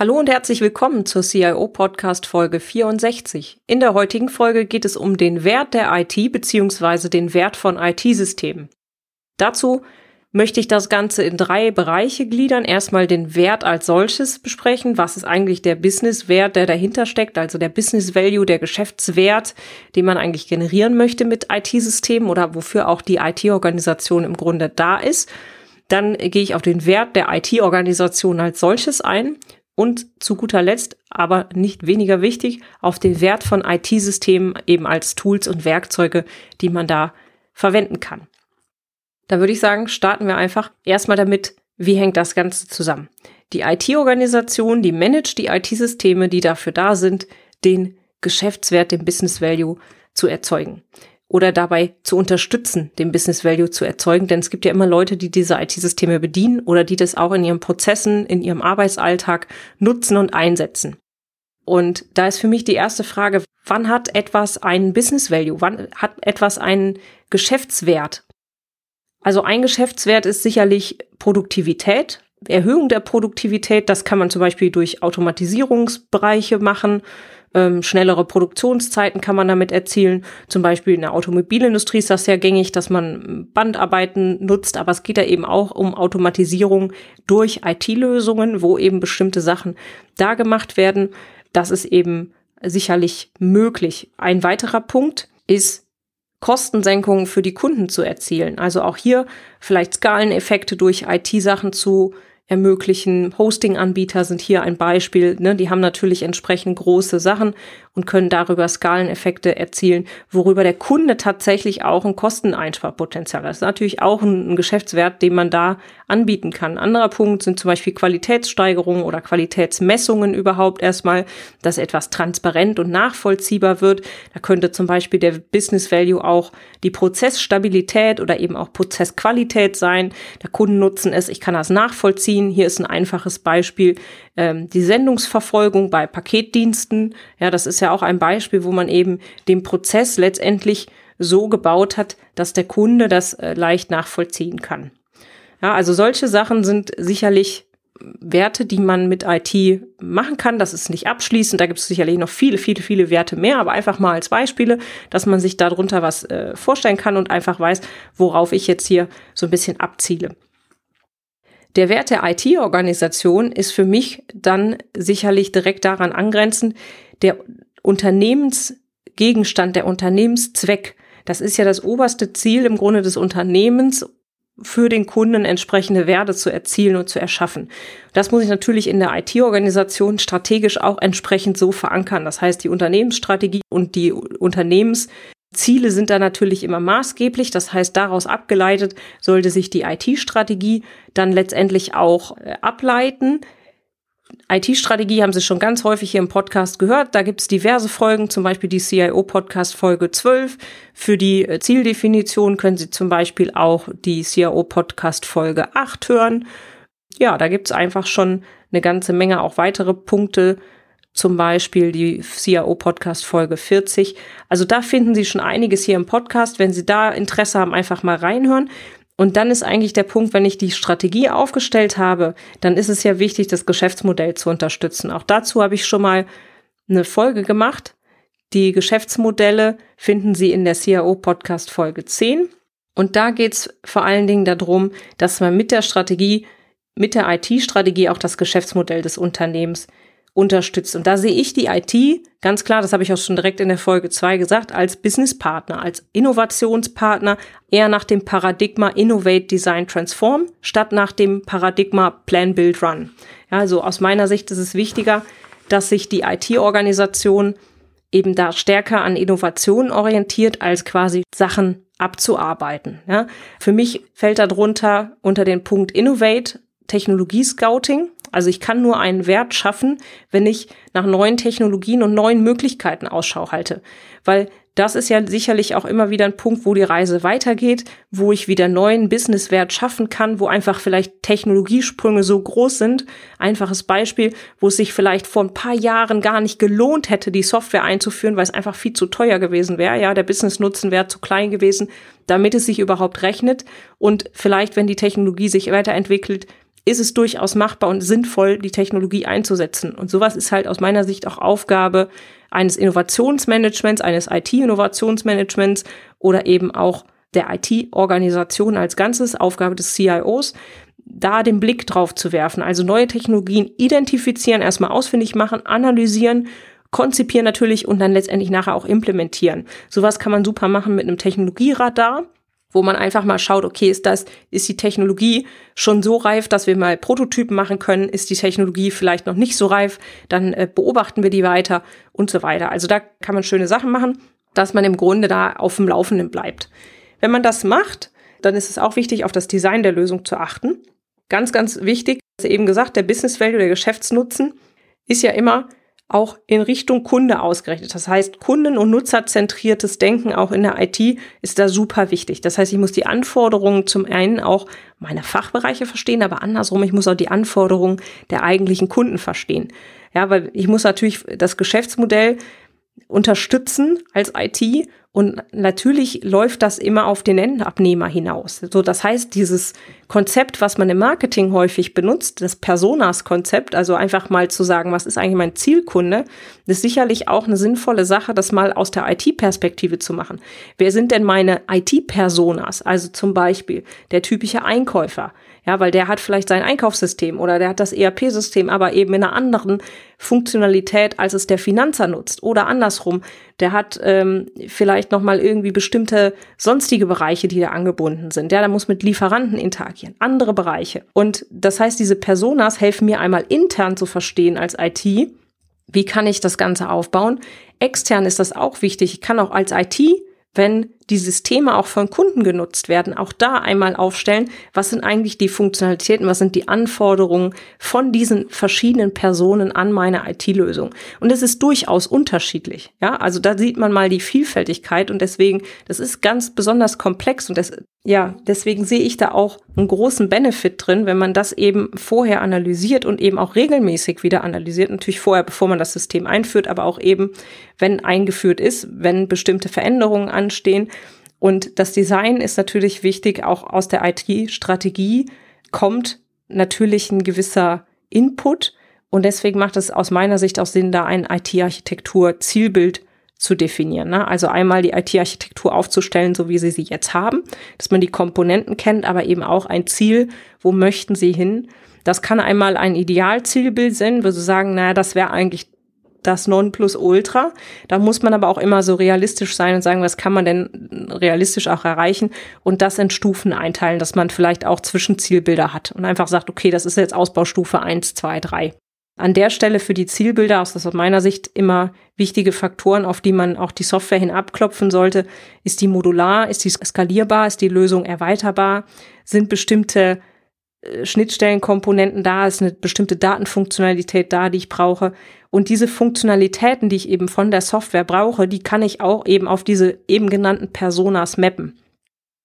Hallo und herzlich willkommen zur CIO Podcast Folge 64. In der heutigen Folge geht es um den Wert der IT bzw. den Wert von IT-Systemen. Dazu möchte ich das Ganze in drei Bereiche gliedern. Erstmal den Wert als solches besprechen. Was ist eigentlich der Business-Wert, der dahinter steckt? Also der Business Value, der Geschäftswert, den man eigentlich generieren möchte mit IT-Systemen oder wofür auch die IT-Organisation im Grunde da ist. Dann gehe ich auf den Wert der IT-Organisation als solches ein und zu guter Letzt, aber nicht weniger wichtig, auf den Wert von IT-Systemen eben als Tools und Werkzeuge, die man da verwenden kann. Da würde ich sagen, starten wir einfach erstmal damit, wie hängt das Ganze zusammen. Die IT-Organisation, die managt die IT-Systeme, die dafür da sind, den Geschäftswert, den Business Value zu erzeugen oder dabei zu unterstützen, den Business Value zu erzeugen. Denn es gibt ja immer Leute, die diese IT-Systeme bedienen oder die das auch in ihren Prozessen, in ihrem Arbeitsalltag nutzen und einsetzen. Und da ist für mich die erste Frage, wann hat etwas einen Business Value? Wann hat etwas einen Geschäftswert? Also ein Geschäftswert ist sicherlich Produktivität, Erhöhung der Produktivität. Das kann man zum Beispiel durch Automatisierungsbereiche machen ähm, schnellere Produktionszeiten kann man damit erzielen. Zum Beispiel in der Automobilindustrie ist das sehr gängig, dass man Bandarbeiten nutzt, aber es geht da eben auch um Automatisierung durch IT-Lösungen, wo eben bestimmte Sachen da gemacht werden. Das ist eben sicherlich möglich. Ein weiterer Punkt ist Kostensenkungen für die Kunden zu erzielen. Also auch hier vielleicht Skaleneffekte durch IT-Sachen zu ermöglichen. Hosting-Anbieter sind hier ein Beispiel. Ne? Die haben natürlich entsprechend große Sachen und können darüber Skaleneffekte erzielen, worüber der Kunde tatsächlich auch ein Kosteneinsparpotenzial hat. Das ist natürlich auch ein, ein Geschäftswert, den man da anbieten kann. Anderer Punkt sind zum Beispiel Qualitätssteigerungen oder Qualitätsmessungen überhaupt erstmal, dass etwas transparent und nachvollziehbar wird. Da könnte zum Beispiel der Business Value auch die Prozessstabilität oder eben auch Prozessqualität sein. Der Kunden nutzen es, ich kann das nachvollziehen. Hier ist ein einfaches Beispiel, ähm, die Sendungsverfolgung bei Paketdiensten. Ja, das ist ja auch ein Beispiel, wo man eben den Prozess letztendlich so gebaut hat, dass der Kunde das äh, leicht nachvollziehen kann. Ja, also solche Sachen sind sicherlich Werte, die man mit IT machen kann. Das ist nicht abschließend. Da gibt es sicherlich noch viele, viele, viele Werte mehr, aber einfach mal als Beispiele, dass man sich darunter was äh, vorstellen kann und einfach weiß, worauf ich jetzt hier so ein bisschen abziele. Der Wert der IT-Organisation ist für mich dann sicherlich direkt daran angrenzend, der Unternehmensgegenstand, der Unternehmenszweck. Das ist ja das oberste Ziel im Grunde des Unternehmens, für den Kunden entsprechende Werte zu erzielen und zu erschaffen. Das muss ich natürlich in der IT-Organisation strategisch auch entsprechend so verankern. Das heißt, die Unternehmensstrategie und die Unternehmens Ziele sind da natürlich immer maßgeblich. Das heißt, daraus abgeleitet sollte sich die IT-Strategie dann letztendlich auch äh, ableiten. IT-Strategie haben Sie schon ganz häufig hier im Podcast gehört. Da gibt es diverse Folgen, zum Beispiel die CIO-Podcast Folge 12. Für die äh, Zieldefinition können Sie zum Beispiel auch die CIO-Podcast Folge 8 hören. Ja, da gibt es einfach schon eine ganze Menge auch weitere Punkte, zum Beispiel die CIO Podcast Folge 40. Also da finden Sie schon einiges hier im Podcast. Wenn Sie da Interesse haben, einfach mal reinhören. Und dann ist eigentlich der Punkt, wenn ich die Strategie aufgestellt habe, dann ist es ja wichtig, das Geschäftsmodell zu unterstützen. Auch dazu habe ich schon mal eine Folge gemacht. Die Geschäftsmodelle finden Sie in der CIO Podcast Folge 10. Und da geht es vor allen Dingen darum, dass man mit der Strategie, mit der IT-Strategie auch das Geschäftsmodell des Unternehmens unterstützt. Und da sehe ich die IT ganz klar, das habe ich auch schon direkt in der Folge zwei gesagt, als Businesspartner, als Innovationspartner, eher nach dem Paradigma Innovate, Design, Transform, statt nach dem Paradigma Plan, Build, Run. Ja, also aus meiner Sicht ist es wichtiger, dass sich die IT-Organisation eben da stärker an Innovationen orientiert, als quasi Sachen abzuarbeiten. Ja. Für mich fällt darunter unter den Punkt Innovate Technologie-Scouting. Also ich kann nur einen Wert schaffen, wenn ich nach neuen Technologien und neuen Möglichkeiten Ausschau halte. Weil das ist ja sicherlich auch immer wieder ein Punkt, wo die Reise weitergeht, wo ich wieder neuen Businesswert schaffen kann, wo einfach vielleicht Technologiesprünge so groß sind. Einfaches Beispiel, wo es sich vielleicht vor ein paar Jahren gar nicht gelohnt hätte, die Software einzuführen, weil es einfach viel zu teuer gewesen wäre. Ja, der Business-Nutzen wäre zu klein gewesen, damit es sich überhaupt rechnet. Und vielleicht, wenn die Technologie sich weiterentwickelt, ist es durchaus machbar und sinnvoll, die Technologie einzusetzen. Und sowas ist halt aus meiner Sicht auch Aufgabe eines Innovationsmanagements, eines IT-Innovationsmanagements oder eben auch der IT-Organisation als Ganzes, Aufgabe des CIOs, da den Blick drauf zu werfen. Also neue Technologien identifizieren, erstmal ausfindig machen, analysieren, konzipieren natürlich und dann letztendlich nachher auch implementieren. Sowas kann man super machen mit einem Technologieradar wo man einfach mal schaut, okay, ist das, ist die Technologie schon so reif, dass wir mal Prototypen machen können? Ist die Technologie vielleicht noch nicht so reif? Dann äh, beobachten wir die weiter und so weiter. Also da kann man schöne Sachen machen, dass man im Grunde da auf dem Laufenden bleibt. Wenn man das macht, dann ist es auch wichtig, auf das Design der Lösung zu achten. Ganz, ganz wichtig, eben gesagt, der Business Value, der Geschäftsnutzen ist ja immer auch in Richtung Kunde ausgerichtet. Das heißt, kunden- und nutzerzentriertes Denken auch in der IT ist da super wichtig. Das heißt, ich muss die Anforderungen zum einen auch meiner Fachbereiche verstehen, aber andersrum, ich muss auch die Anforderungen der eigentlichen Kunden verstehen. Ja, weil ich muss natürlich das Geschäftsmodell unterstützen als IT und natürlich läuft das immer auf den Endabnehmer hinaus. So, das heißt, dieses Konzept, was man im Marketing häufig benutzt, das Personas-Konzept, also einfach mal zu sagen, was ist eigentlich mein Zielkunde, ist sicherlich auch eine sinnvolle Sache, das mal aus der IT-Perspektive zu machen. Wer sind denn meine IT-Personas? Also zum Beispiel der typische Einkäufer. Ja, weil der hat vielleicht sein Einkaufssystem oder der hat das ERP-System, aber eben in einer anderen Funktionalität, als es der Finanzer nutzt. Oder andersrum, der hat ähm, vielleicht nochmal irgendwie bestimmte sonstige Bereiche, die da angebunden sind. Ja, der muss mit Lieferanten interagieren, andere Bereiche. Und das heißt, diese Personas helfen mir einmal intern zu verstehen als IT, wie kann ich das Ganze aufbauen. Extern ist das auch wichtig. Ich kann auch als IT wenn die Systeme auch von Kunden genutzt werden, auch da einmal aufstellen, was sind eigentlich die Funktionalitäten, was sind die Anforderungen von diesen verschiedenen Personen an meine IT-Lösung. Und es ist durchaus unterschiedlich. Ja, also da sieht man mal die Vielfältigkeit und deswegen, das ist ganz besonders komplex und das, ja, deswegen sehe ich da auch einen großen Benefit drin, wenn man das eben vorher analysiert und eben auch regelmäßig wieder analysiert. Natürlich vorher, bevor man das System einführt, aber auch eben, wenn eingeführt ist, wenn bestimmte Veränderungen anstehen. Und das Design ist natürlich wichtig, auch aus der IT-Strategie kommt natürlich ein gewisser Input. Und deswegen macht es aus meiner Sicht auch Sinn, da ein IT-Architektur-Zielbild zu definieren. Ne? Also einmal die IT-Architektur aufzustellen, so wie Sie sie jetzt haben, dass man die Komponenten kennt, aber eben auch ein Ziel, wo möchten Sie hin. Das kann einmal ein Idealzielbild sein, wo Sie sagen, naja, das wäre eigentlich das Nonplusultra. Da muss man aber auch immer so realistisch sein und sagen, was kann man denn realistisch auch erreichen und das in Stufen einteilen, dass man vielleicht auch Zwischenzielbilder hat und einfach sagt, okay, das ist jetzt Ausbaustufe eins, zwei, drei. An der Stelle für die Zielbilder, aus meiner Sicht immer wichtige Faktoren, auf die man auch die Software hin abklopfen sollte. Ist die modular? Ist die skalierbar? Ist die Lösung erweiterbar? Sind bestimmte Schnittstellenkomponenten da, ist eine bestimmte Datenfunktionalität da, die ich brauche. Und diese Funktionalitäten, die ich eben von der Software brauche, die kann ich auch eben auf diese eben genannten Personas mappen.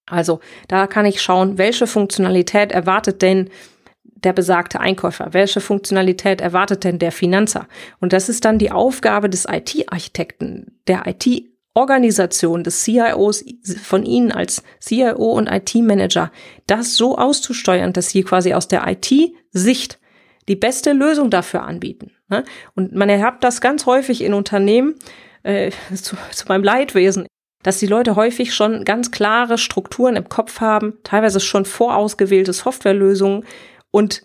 Also da kann ich schauen, welche Funktionalität erwartet denn der besagte Einkäufer? Welche Funktionalität erwartet denn der Finanzer? Und das ist dann die Aufgabe des IT-Architekten, der IT Organisation des CIOs von Ihnen als CIO und IT-Manager, das so auszusteuern, dass Sie quasi aus der IT-Sicht die beste Lösung dafür anbieten. Ne? Und man erhabt das ganz häufig in Unternehmen, äh, zu, zu meinem Leidwesen, dass die Leute häufig schon ganz klare Strukturen im Kopf haben, teilweise schon vorausgewählte Softwarelösungen und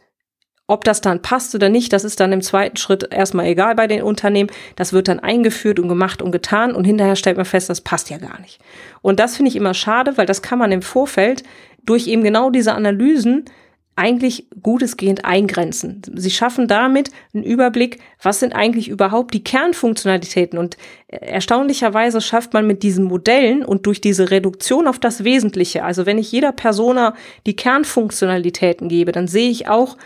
ob das dann passt oder nicht, das ist dann im zweiten Schritt erstmal egal bei den Unternehmen. Das wird dann eingeführt und gemacht und getan und hinterher stellt man fest, das passt ja gar nicht. Und das finde ich immer schade, weil das kann man im Vorfeld durch eben genau diese Analysen eigentlich gutesgehend eingrenzen. Sie schaffen damit einen Überblick, was sind eigentlich überhaupt die Kernfunktionalitäten. Und erstaunlicherweise schafft man mit diesen Modellen und durch diese Reduktion auf das Wesentliche, also wenn ich jeder Persona die Kernfunktionalitäten gebe, dann sehe ich auch,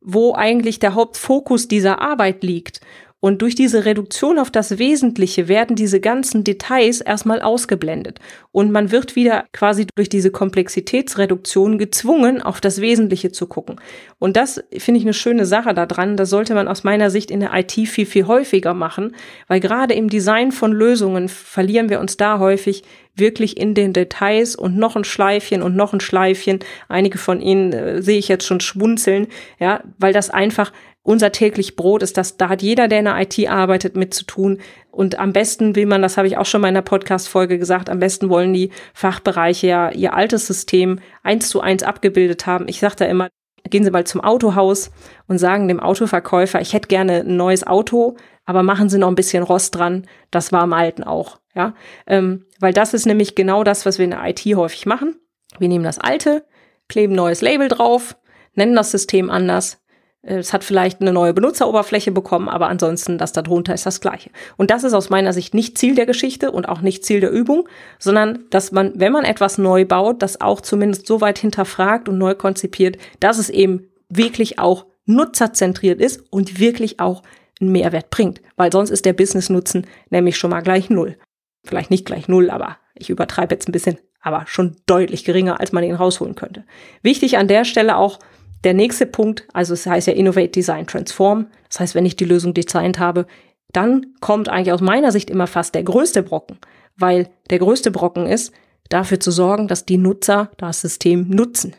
wo eigentlich der Hauptfokus dieser Arbeit liegt. Und durch diese Reduktion auf das Wesentliche werden diese ganzen Details erstmal ausgeblendet. Und man wird wieder quasi durch diese Komplexitätsreduktion gezwungen, auf das Wesentliche zu gucken. Und das finde ich eine schöne Sache daran. Das sollte man aus meiner Sicht in der IT viel, viel häufiger machen, weil gerade im Design von Lösungen verlieren wir uns da häufig wirklich in den Details und noch ein Schleifchen und noch ein Schleifchen. Einige von Ihnen äh, sehe ich jetzt schon schmunzeln, ja, weil das einfach unser täglich Brot ist, dass da hat jeder, der in der IT arbeitet, mit zu tun. Und am besten will man, das habe ich auch schon mal in der Podcast-Folge gesagt, am besten wollen die Fachbereiche ja ihr altes System eins zu eins abgebildet haben. Ich sage da immer, gehen Sie mal zum Autohaus und sagen dem Autoverkäufer, ich hätte gerne ein neues Auto, aber machen Sie noch ein bisschen Rost dran. Das war im Alten auch, ja, ähm, weil das ist nämlich genau das, was wir in der IT häufig machen. Wir nehmen das Alte, kleben neues Label drauf, nennen das System anders, es hat vielleicht eine neue Benutzeroberfläche bekommen, aber ansonsten das darunter ist das gleiche. Und das ist aus meiner Sicht nicht Ziel der Geschichte und auch nicht Ziel der Übung, sondern dass man, wenn man etwas neu baut, das auch zumindest so weit hinterfragt und neu konzipiert, dass es eben wirklich auch nutzerzentriert ist und wirklich auch einen Mehrwert bringt. Weil sonst ist der Business-Nutzen nämlich schon mal gleich null. Vielleicht nicht gleich null, aber ich übertreibe jetzt ein bisschen, aber schon deutlich geringer, als man ihn rausholen könnte. Wichtig an der Stelle auch, der nächste Punkt, also es heißt ja Innovate, Design, Transform. Das heißt, wenn ich die Lösung designt habe, dann kommt eigentlich aus meiner Sicht immer fast der größte Brocken, weil der größte Brocken ist, dafür zu sorgen, dass die Nutzer das System nutzen.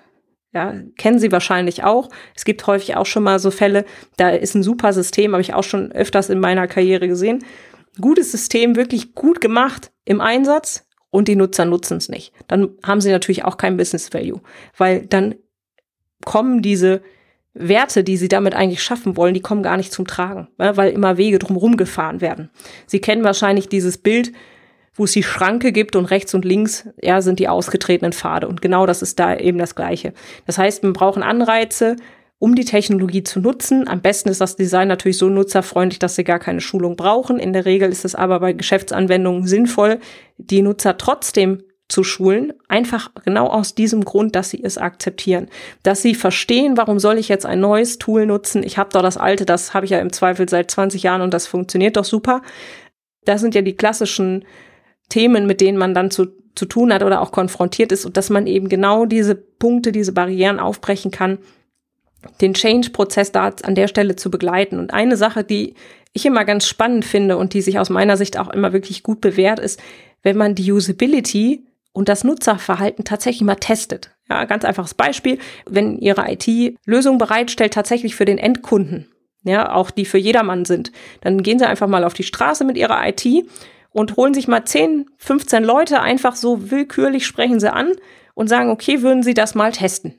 Ja, kennen Sie wahrscheinlich auch. Es gibt häufig auch schon mal so Fälle, da ist ein super System, habe ich auch schon öfters in meiner Karriere gesehen. Gutes System, wirklich gut gemacht im Einsatz und die Nutzer nutzen es nicht. Dann haben sie natürlich auch kein Business Value, weil dann kommen diese Werte, die sie damit eigentlich schaffen wollen, die kommen gar nicht zum Tragen, weil immer Wege drumherum gefahren werden. Sie kennen wahrscheinlich dieses Bild, wo es die Schranke gibt und rechts und links ja, sind die ausgetretenen Pfade. Und genau das ist da eben das Gleiche. Das heißt, wir brauchen Anreize, um die Technologie zu nutzen. Am besten ist das Design natürlich so nutzerfreundlich, dass sie gar keine Schulung brauchen. In der Regel ist es aber bei Geschäftsanwendungen sinnvoll, die Nutzer trotzdem zu schulen, einfach genau aus diesem Grund, dass sie es akzeptieren, dass sie verstehen, warum soll ich jetzt ein neues Tool nutzen? Ich habe doch das alte, das habe ich ja im Zweifel seit 20 Jahren und das funktioniert doch super. Das sind ja die klassischen Themen, mit denen man dann zu, zu tun hat oder auch konfrontiert ist und dass man eben genau diese Punkte, diese Barrieren aufbrechen kann, den Change-Prozess da an der Stelle zu begleiten. Und eine Sache, die ich immer ganz spannend finde und die sich aus meiner Sicht auch immer wirklich gut bewährt ist, wenn man die Usability und das Nutzerverhalten tatsächlich mal testet. Ja, ganz einfaches Beispiel. Wenn Ihre IT Lösungen bereitstellt, tatsächlich für den Endkunden, ja, auch die für jedermann sind, dann gehen Sie einfach mal auf die Straße mit Ihrer IT und holen sich mal 10, 15 Leute einfach so willkürlich sprechen Sie an und sagen, okay, würden Sie das mal testen?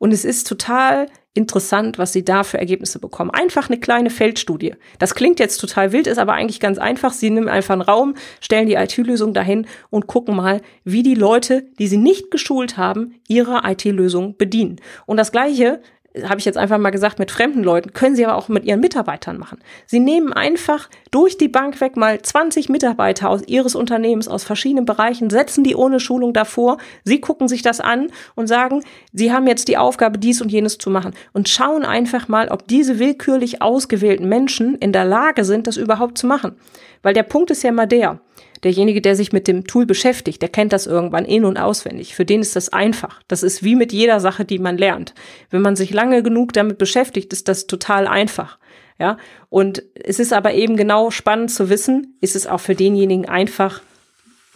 Und es ist total interessant, was sie da für Ergebnisse bekommen. Einfach eine kleine Feldstudie. Das klingt jetzt total wild, ist aber eigentlich ganz einfach. Sie nehmen einfach einen Raum, stellen die IT-Lösung dahin und gucken mal, wie die Leute, die sie nicht geschult haben, ihre IT-Lösung bedienen. Und das Gleiche habe ich jetzt einfach mal gesagt, mit fremden Leuten, können sie aber auch mit ihren Mitarbeitern machen. Sie nehmen einfach durch die Bank weg mal 20 Mitarbeiter aus ihres Unternehmens aus verschiedenen Bereichen, setzen die ohne Schulung davor, sie gucken sich das an und sagen, sie haben jetzt die Aufgabe, dies und jenes zu machen und schauen einfach mal, ob diese willkürlich ausgewählten Menschen in der Lage sind, das überhaupt zu machen. Weil der Punkt ist ja mal der, derjenige, der sich mit dem Tool beschäftigt, der kennt das irgendwann in- und auswendig. Für den ist das einfach. Das ist wie mit jeder Sache, die man lernt. Wenn man sich lange genug damit beschäftigt, ist das total einfach. Ja, und es ist aber eben genau spannend zu wissen, ist es auch für denjenigen einfach,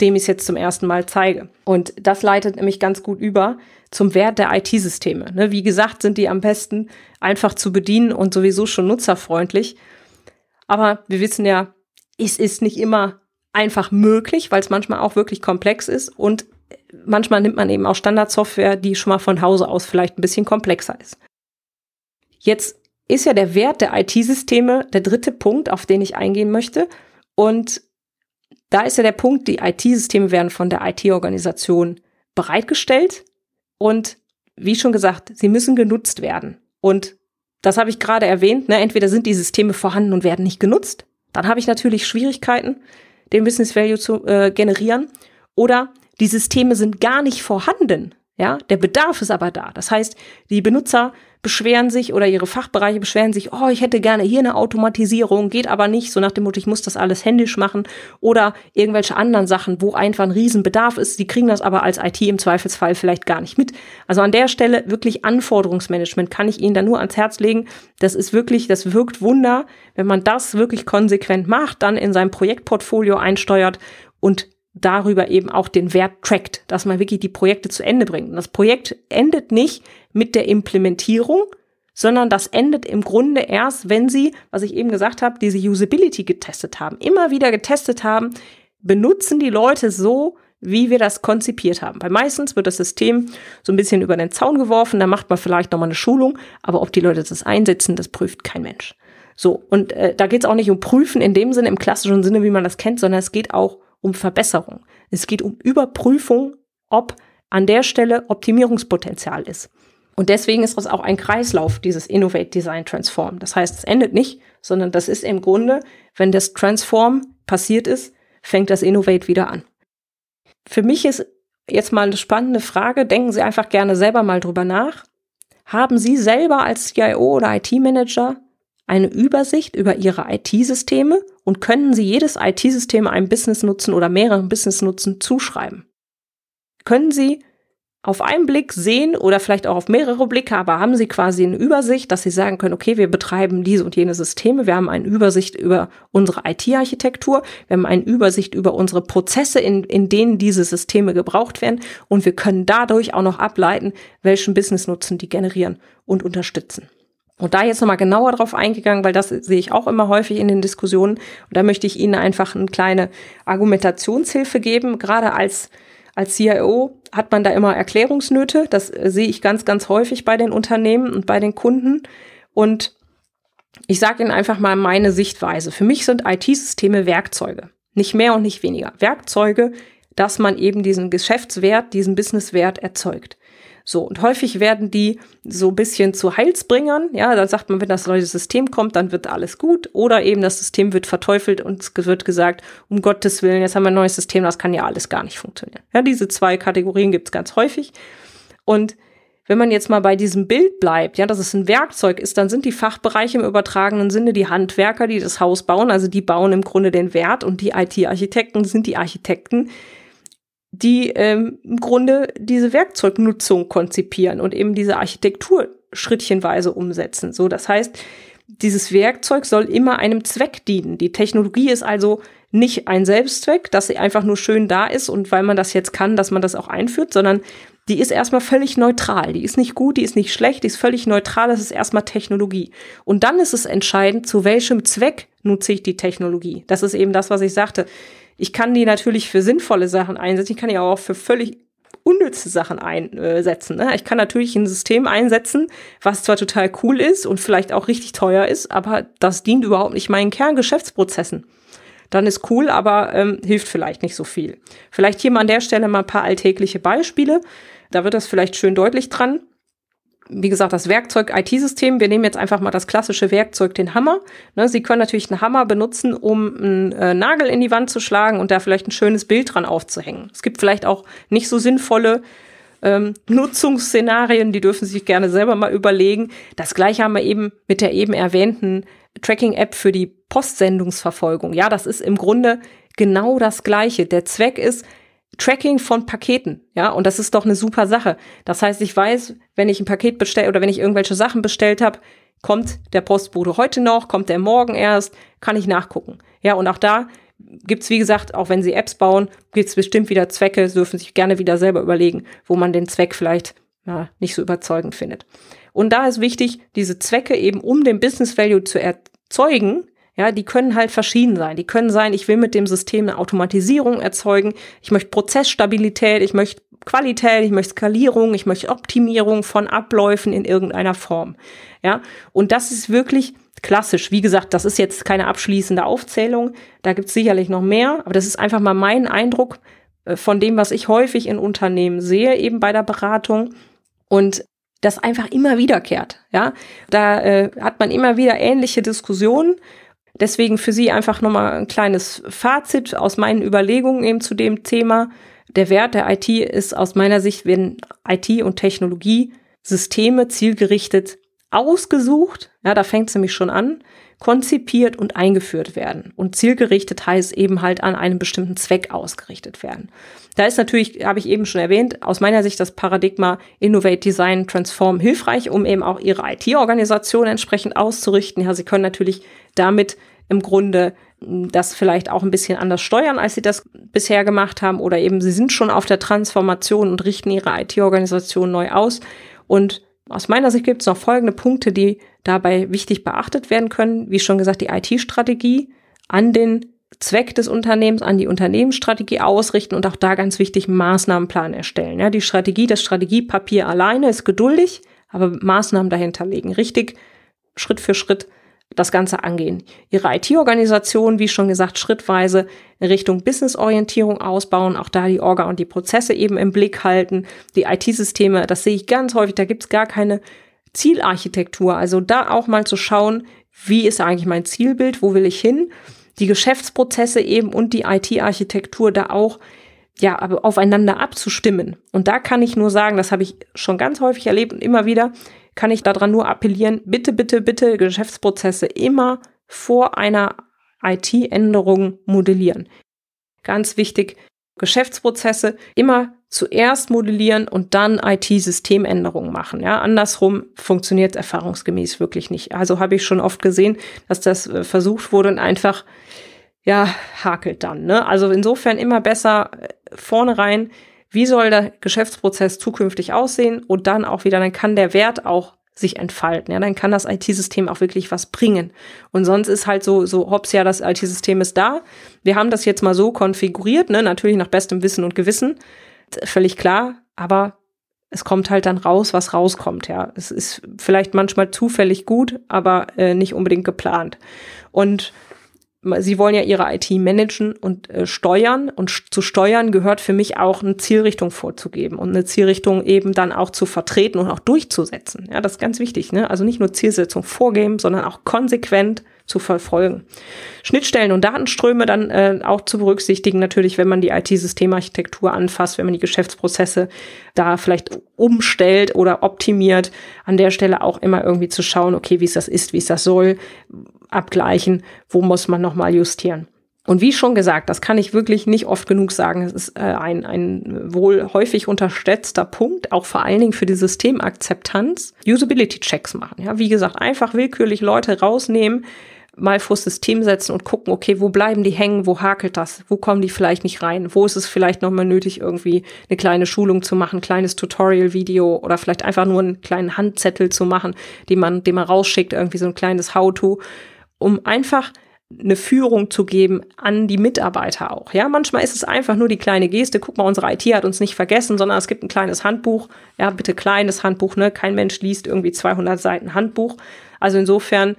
dem ich es jetzt zum ersten Mal zeige. Und das leitet nämlich ganz gut über zum Wert der IT-Systeme. Ne, wie gesagt, sind die am besten einfach zu bedienen und sowieso schon nutzerfreundlich. Aber wir wissen ja, es ist nicht immer einfach möglich, weil es manchmal auch wirklich komplex ist und manchmal nimmt man eben auch Standardsoftware, die schon mal von Hause aus vielleicht ein bisschen komplexer ist. Jetzt ist ja der Wert der IT-Systeme der dritte Punkt, auf den ich eingehen möchte. Und da ist ja der Punkt, die IT-Systeme werden von der IT-Organisation bereitgestellt und wie schon gesagt, sie müssen genutzt werden. Und das habe ich gerade erwähnt, ne? entweder sind die Systeme vorhanden und werden nicht genutzt, dann habe ich natürlich Schwierigkeiten, den Business Value zu äh, generieren, oder die Systeme sind gar nicht vorhanden. Ja, der Bedarf ist aber da. Das heißt, die Benutzer beschweren sich oder ihre Fachbereiche beschweren sich, oh, ich hätte gerne hier eine Automatisierung, geht aber nicht, so nach dem Motto, ich muss das alles händisch machen oder irgendwelche anderen Sachen, wo einfach ein Riesenbedarf ist. Sie kriegen das aber als IT im Zweifelsfall vielleicht gar nicht mit. Also an der Stelle wirklich Anforderungsmanagement kann ich Ihnen da nur ans Herz legen. Das ist wirklich, das wirkt Wunder, wenn man das wirklich konsequent macht, dann in sein Projektportfolio einsteuert und darüber eben auch den Wert trackt, dass man wirklich die Projekte zu Ende bringt. Und das Projekt endet nicht mit der Implementierung, sondern das endet im Grunde erst, wenn Sie, was ich eben gesagt habe, diese Usability getestet haben, immer wieder getestet haben, benutzen die Leute so, wie wir das konzipiert haben. Weil meistens wird das System so ein bisschen über den Zaun geworfen, da macht man vielleicht nochmal eine Schulung, aber ob die Leute das einsetzen, das prüft kein Mensch. So, und äh, da geht es auch nicht um Prüfen in dem Sinne, im klassischen Sinne, wie man das kennt, sondern es geht auch um Verbesserung. Es geht um Überprüfung, ob an der Stelle Optimierungspotenzial ist. Und deswegen ist das auch ein Kreislauf, dieses Innovate Design Transform. Das heißt, es endet nicht, sondern das ist im Grunde, wenn das Transform passiert ist, fängt das Innovate wieder an. Für mich ist jetzt mal eine spannende Frage. Denken Sie einfach gerne selber mal drüber nach. Haben Sie selber als CIO oder IT-Manager eine Übersicht über Ihre IT-Systeme und können Sie jedes IT-System einem Business-Nutzen oder mehreren Business-Nutzen zuschreiben. Können Sie auf einen Blick sehen oder vielleicht auch auf mehrere Blicke, aber haben Sie quasi eine Übersicht, dass Sie sagen können, okay, wir betreiben diese und jene Systeme, wir haben eine Übersicht über unsere IT-Architektur, wir haben eine Übersicht über unsere Prozesse, in, in denen diese Systeme gebraucht werden und wir können dadurch auch noch ableiten, welchen Business-Nutzen die generieren und unterstützen. Und da jetzt nochmal genauer drauf eingegangen, weil das sehe ich auch immer häufig in den Diskussionen. Und da möchte ich Ihnen einfach eine kleine Argumentationshilfe geben. Gerade als, als CIO hat man da immer Erklärungsnöte. Das sehe ich ganz, ganz häufig bei den Unternehmen und bei den Kunden. Und ich sage Ihnen einfach mal meine Sichtweise. Für mich sind IT-Systeme Werkzeuge. Nicht mehr und nicht weniger. Werkzeuge, dass man eben diesen Geschäftswert, diesen Businesswert erzeugt. So, und häufig werden die so ein bisschen zu Heilsbringern. Ja, dann sagt man, wenn das neue System kommt, dann wird alles gut. Oder eben das System wird verteufelt und es wird gesagt, um Gottes Willen, jetzt haben wir ein neues System, das kann ja alles gar nicht funktionieren. Ja, diese zwei Kategorien gibt's ganz häufig. Und wenn man jetzt mal bei diesem Bild bleibt, ja, dass es ein Werkzeug ist, dann sind die Fachbereiche im übertragenen Sinne die Handwerker, die das Haus bauen, also die bauen im Grunde den Wert und die IT-Architekten sind die Architekten, die ähm, im Grunde diese Werkzeugnutzung konzipieren und eben diese Architektur schrittchenweise umsetzen. So, das heißt, dieses Werkzeug soll immer einem Zweck dienen. Die Technologie ist also nicht ein Selbstzweck, dass sie einfach nur schön da ist und weil man das jetzt kann, dass man das auch einführt, sondern die ist erstmal völlig neutral. Die ist nicht gut, die ist nicht schlecht, die ist völlig neutral, das ist erstmal Technologie. Und dann ist es entscheidend, zu welchem Zweck nutze ich die Technologie. Das ist eben das, was ich sagte. Ich kann die natürlich für sinnvolle Sachen einsetzen. Ich kann die auch für völlig unnütze Sachen einsetzen. Ne? Ich kann natürlich ein System einsetzen, was zwar total cool ist und vielleicht auch richtig teuer ist, aber das dient überhaupt nicht meinen Kerngeschäftsprozessen. Dann ist cool, aber ähm, hilft vielleicht nicht so viel. Vielleicht hier mal an der Stelle mal ein paar alltägliche Beispiele. Da wird das vielleicht schön deutlich dran wie gesagt, das Werkzeug IT-System. Wir nehmen jetzt einfach mal das klassische Werkzeug, den Hammer. Ne, Sie können natürlich einen Hammer benutzen, um einen äh, Nagel in die Wand zu schlagen und da vielleicht ein schönes Bild dran aufzuhängen. Es gibt vielleicht auch nicht so sinnvolle ähm, Nutzungsszenarien, die dürfen Sie sich gerne selber mal überlegen. Das gleiche haben wir eben mit der eben erwähnten Tracking-App für die Postsendungsverfolgung. Ja, das ist im Grunde genau das Gleiche. Der Zweck ist, Tracking von Paketen, ja, und das ist doch eine super Sache. Das heißt, ich weiß, wenn ich ein Paket bestelle oder wenn ich irgendwelche Sachen bestellt habe, kommt der Postbote heute noch, kommt der morgen erst, kann ich nachgucken. Ja, und auch da gibt's wie gesagt, auch wenn Sie Apps bauen, gibt's bestimmt wieder Zwecke, dürfen sich gerne wieder selber überlegen, wo man den Zweck vielleicht ja, nicht so überzeugend findet. Und da ist wichtig, diese Zwecke eben, um den Business Value zu erzeugen, ja, die können halt verschieden sein. Die können sein, ich will mit dem System eine Automatisierung erzeugen, ich möchte Prozessstabilität, ich möchte Qualität, ich möchte Skalierung, ich möchte Optimierung von Abläufen in irgendeiner Form. Ja, und das ist wirklich klassisch. Wie gesagt, das ist jetzt keine abschließende Aufzählung. Da gibt es sicherlich noch mehr, aber das ist einfach mal mein Eindruck äh, von dem, was ich häufig in Unternehmen sehe, eben bei der Beratung. Und das einfach immer wiederkehrt. Ja, da äh, hat man immer wieder ähnliche Diskussionen. Deswegen für Sie einfach nochmal ein kleines Fazit aus meinen Überlegungen eben zu dem Thema. Der Wert der IT ist aus meiner Sicht, wenn IT und Technologie Systeme zielgerichtet ausgesucht, ja, da fängt es nämlich schon an, konzipiert und eingeführt werden. Und zielgerichtet heißt eben halt an einem bestimmten Zweck ausgerichtet werden. Da ist natürlich, habe ich eben schon erwähnt, aus meiner Sicht das Paradigma Innovate, Design, Transform hilfreich, um eben auch Ihre IT-Organisation entsprechend auszurichten. Ja, Sie können natürlich damit im Grunde hm, das vielleicht auch ein bisschen anders steuern, als Sie das bisher gemacht haben. Oder eben Sie sind schon auf der Transformation und richten Ihre IT-Organisation neu aus. Und aus meiner Sicht gibt es noch folgende Punkte, die dabei wichtig beachtet werden können. Wie schon gesagt, die IT-Strategie an den Zweck des Unternehmens, an die Unternehmensstrategie ausrichten und auch da ganz wichtig Maßnahmenplan erstellen. Ja, die Strategie, das Strategiepapier alleine ist geduldig, aber Maßnahmen dahinter legen. Richtig Schritt für Schritt das Ganze angehen. Ihre IT-Organisation, wie schon gesagt, schrittweise in Richtung Business-Orientierung ausbauen, auch da die Orga und die Prozesse eben im Blick halten. Die IT-Systeme, das sehe ich ganz häufig, da gibt's gar keine Zielarchitektur. Also da auch mal zu schauen, wie ist eigentlich mein Zielbild, wo will ich hin? Die Geschäftsprozesse eben und die IT-Architektur da auch ja, aber aufeinander abzustimmen. Und da kann ich nur sagen, das habe ich schon ganz häufig erlebt und immer wieder, kann ich daran nur appellieren, bitte, bitte, bitte Geschäftsprozesse immer vor einer IT-Änderung modellieren. Ganz wichtig, Geschäftsprozesse immer zuerst modellieren und dann IT-Systemänderungen machen. Ja, andersrum funktioniert erfahrungsgemäß wirklich nicht. Also habe ich schon oft gesehen, dass das äh, versucht wurde und einfach ja hakelt dann. Ne? Also insofern immer besser äh, vorne rein wie soll der Geschäftsprozess zukünftig aussehen und dann auch wieder, dann kann der Wert auch sich entfalten. Ja, dann kann das IT-System auch wirklich was bringen. Und sonst ist halt so, so hops, ja, das IT-System ist da. Wir haben das jetzt mal so konfiguriert, ne, natürlich nach bestem Wissen und Gewissen. Völlig klar. Aber es kommt halt dann raus, was rauskommt, ja. Es ist vielleicht manchmal zufällig gut, aber äh, nicht unbedingt geplant. Und Sie wollen ja ihre IT managen und äh, steuern. Und zu steuern gehört für mich auch eine Zielrichtung vorzugeben und eine Zielrichtung eben dann auch zu vertreten und auch durchzusetzen. Ja, das ist ganz wichtig. Ne? Also nicht nur Zielsetzung vorgeben, sondern auch konsequent zu verfolgen. Schnittstellen und Datenströme dann äh, auch zu berücksichtigen, natürlich, wenn man die IT-Systemarchitektur anfasst, wenn man die Geschäftsprozesse da vielleicht umstellt oder optimiert, an der Stelle auch immer irgendwie zu schauen, okay, wie es das ist, wie es das soll, abgleichen, wo muss man nochmal justieren. Und wie schon gesagt, das kann ich wirklich nicht oft genug sagen. Es ist äh, ein, ein wohl häufig unterschätzter Punkt, auch vor allen Dingen für die Systemakzeptanz. Usability-Checks machen. Ja, wie gesagt, einfach willkürlich Leute rausnehmen, mal vor System setzen und gucken, okay, wo bleiben die hängen, wo hakelt das, wo kommen die vielleicht nicht rein, wo ist es vielleicht nochmal nötig, irgendwie eine kleine Schulung zu machen, kleines Tutorial-Video oder vielleicht einfach nur einen kleinen Handzettel zu machen, den man, den man rausschickt, irgendwie so ein kleines How-To, um einfach eine Führung zu geben an die Mitarbeiter auch. Ja, manchmal ist es einfach nur die kleine Geste. Guck mal, unsere IT hat uns nicht vergessen, sondern es gibt ein kleines Handbuch. Ja, bitte kleines Handbuch, ne? Kein Mensch liest irgendwie 200 Seiten Handbuch. Also insofern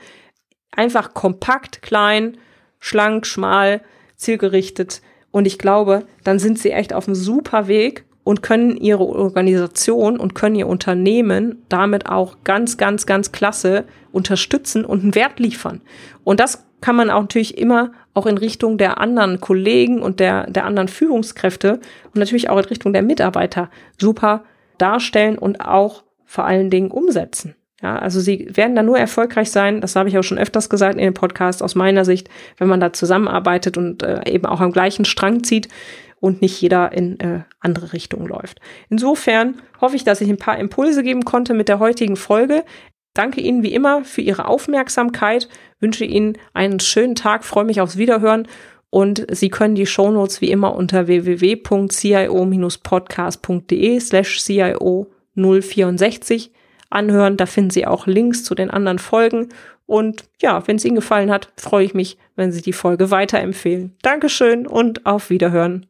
Einfach kompakt, klein, schlank, schmal, zielgerichtet. Und ich glaube, dann sind sie echt auf einem super Weg und können ihre Organisation und können ihr Unternehmen damit auch ganz, ganz, ganz klasse unterstützen und einen Wert liefern. Und das kann man auch natürlich immer auch in Richtung der anderen Kollegen und der, der anderen Führungskräfte und natürlich auch in Richtung der Mitarbeiter super darstellen und auch vor allen Dingen umsetzen. Ja, also sie werden da nur erfolgreich sein, das habe ich auch schon öfters gesagt in den Podcasts aus meiner Sicht, wenn man da zusammenarbeitet und äh, eben auch am gleichen Strang zieht und nicht jeder in äh, andere Richtungen läuft. Insofern hoffe ich, dass ich ein paar Impulse geben konnte mit der heutigen Folge. Danke Ihnen wie immer für Ihre Aufmerksamkeit, wünsche Ihnen einen schönen Tag, freue mich aufs Wiederhören und Sie können die Shownotes wie immer unter www.cio-podcast.de slash cio 064 anhören. Da finden Sie auch Links zu den anderen Folgen. Und ja, wenn es Ihnen gefallen hat, freue ich mich, wenn Sie die Folge weiterempfehlen. Dankeschön und auf Wiederhören.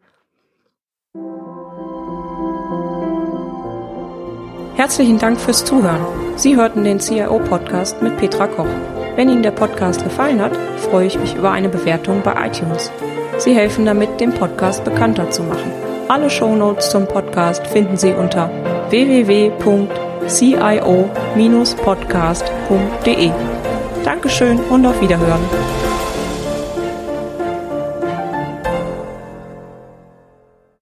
Herzlichen Dank fürs Zuhören. Sie hörten den CIO-Podcast mit Petra Koch. Wenn Ihnen der Podcast gefallen hat, freue ich mich über eine Bewertung bei iTunes. Sie helfen damit, den Podcast bekannter zu machen. Alle Shownotes zum Podcast finden Sie unter www cio-podcast.de. Dankeschön und auf Wiederhören.